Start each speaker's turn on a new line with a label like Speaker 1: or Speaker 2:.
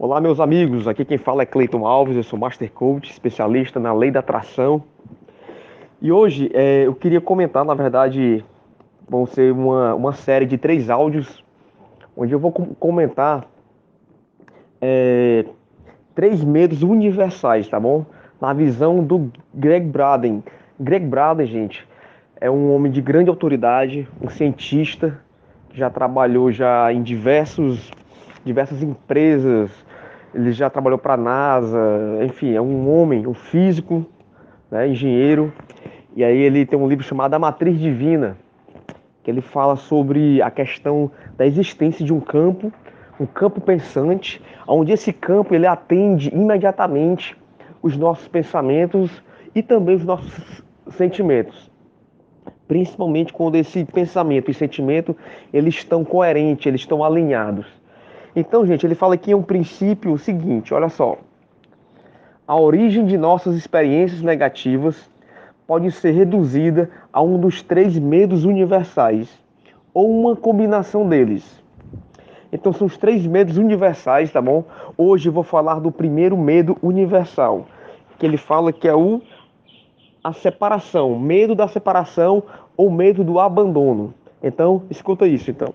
Speaker 1: Olá, meus amigos. Aqui quem fala é Cleiton Alves, eu sou Master Coach, especialista na lei da atração. E hoje é, eu queria comentar, na verdade, vão ser uma, uma série de três áudios, onde eu vou comentar é, três medos universais, tá bom? Na visão do Greg Braden. Greg Braden, gente, é um homem de grande autoridade, um cientista, que já trabalhou já em diversos, diversas empresas, ele já trabalhou para a NASA, enfim, é um homem, um físico, né, engenheiro. E aí ele tem um livro chamado A Matriz Divina, que ele fala sobre a questão da existência de um campo, um campo pensante, onde esse campo ele atende imediatamente os nossos pensamentos e também os nossos sentimentos. Principalmente quando esse pensamento e sentimento eles estão coerentes, eles estão alinhados. Então, gente, ele fala aqui um princípio seguinte, olha só. A origem de nossas experiências negativas pode ser reduzida a um dos três medos universais, ou uma combinação deles. Então são os três medos universais, tá bom? Hoje eu vou falar do primeiro medo universal, que ele fala que é o a separação, medo da separação ou medo do abandono. Então, escuta isso então.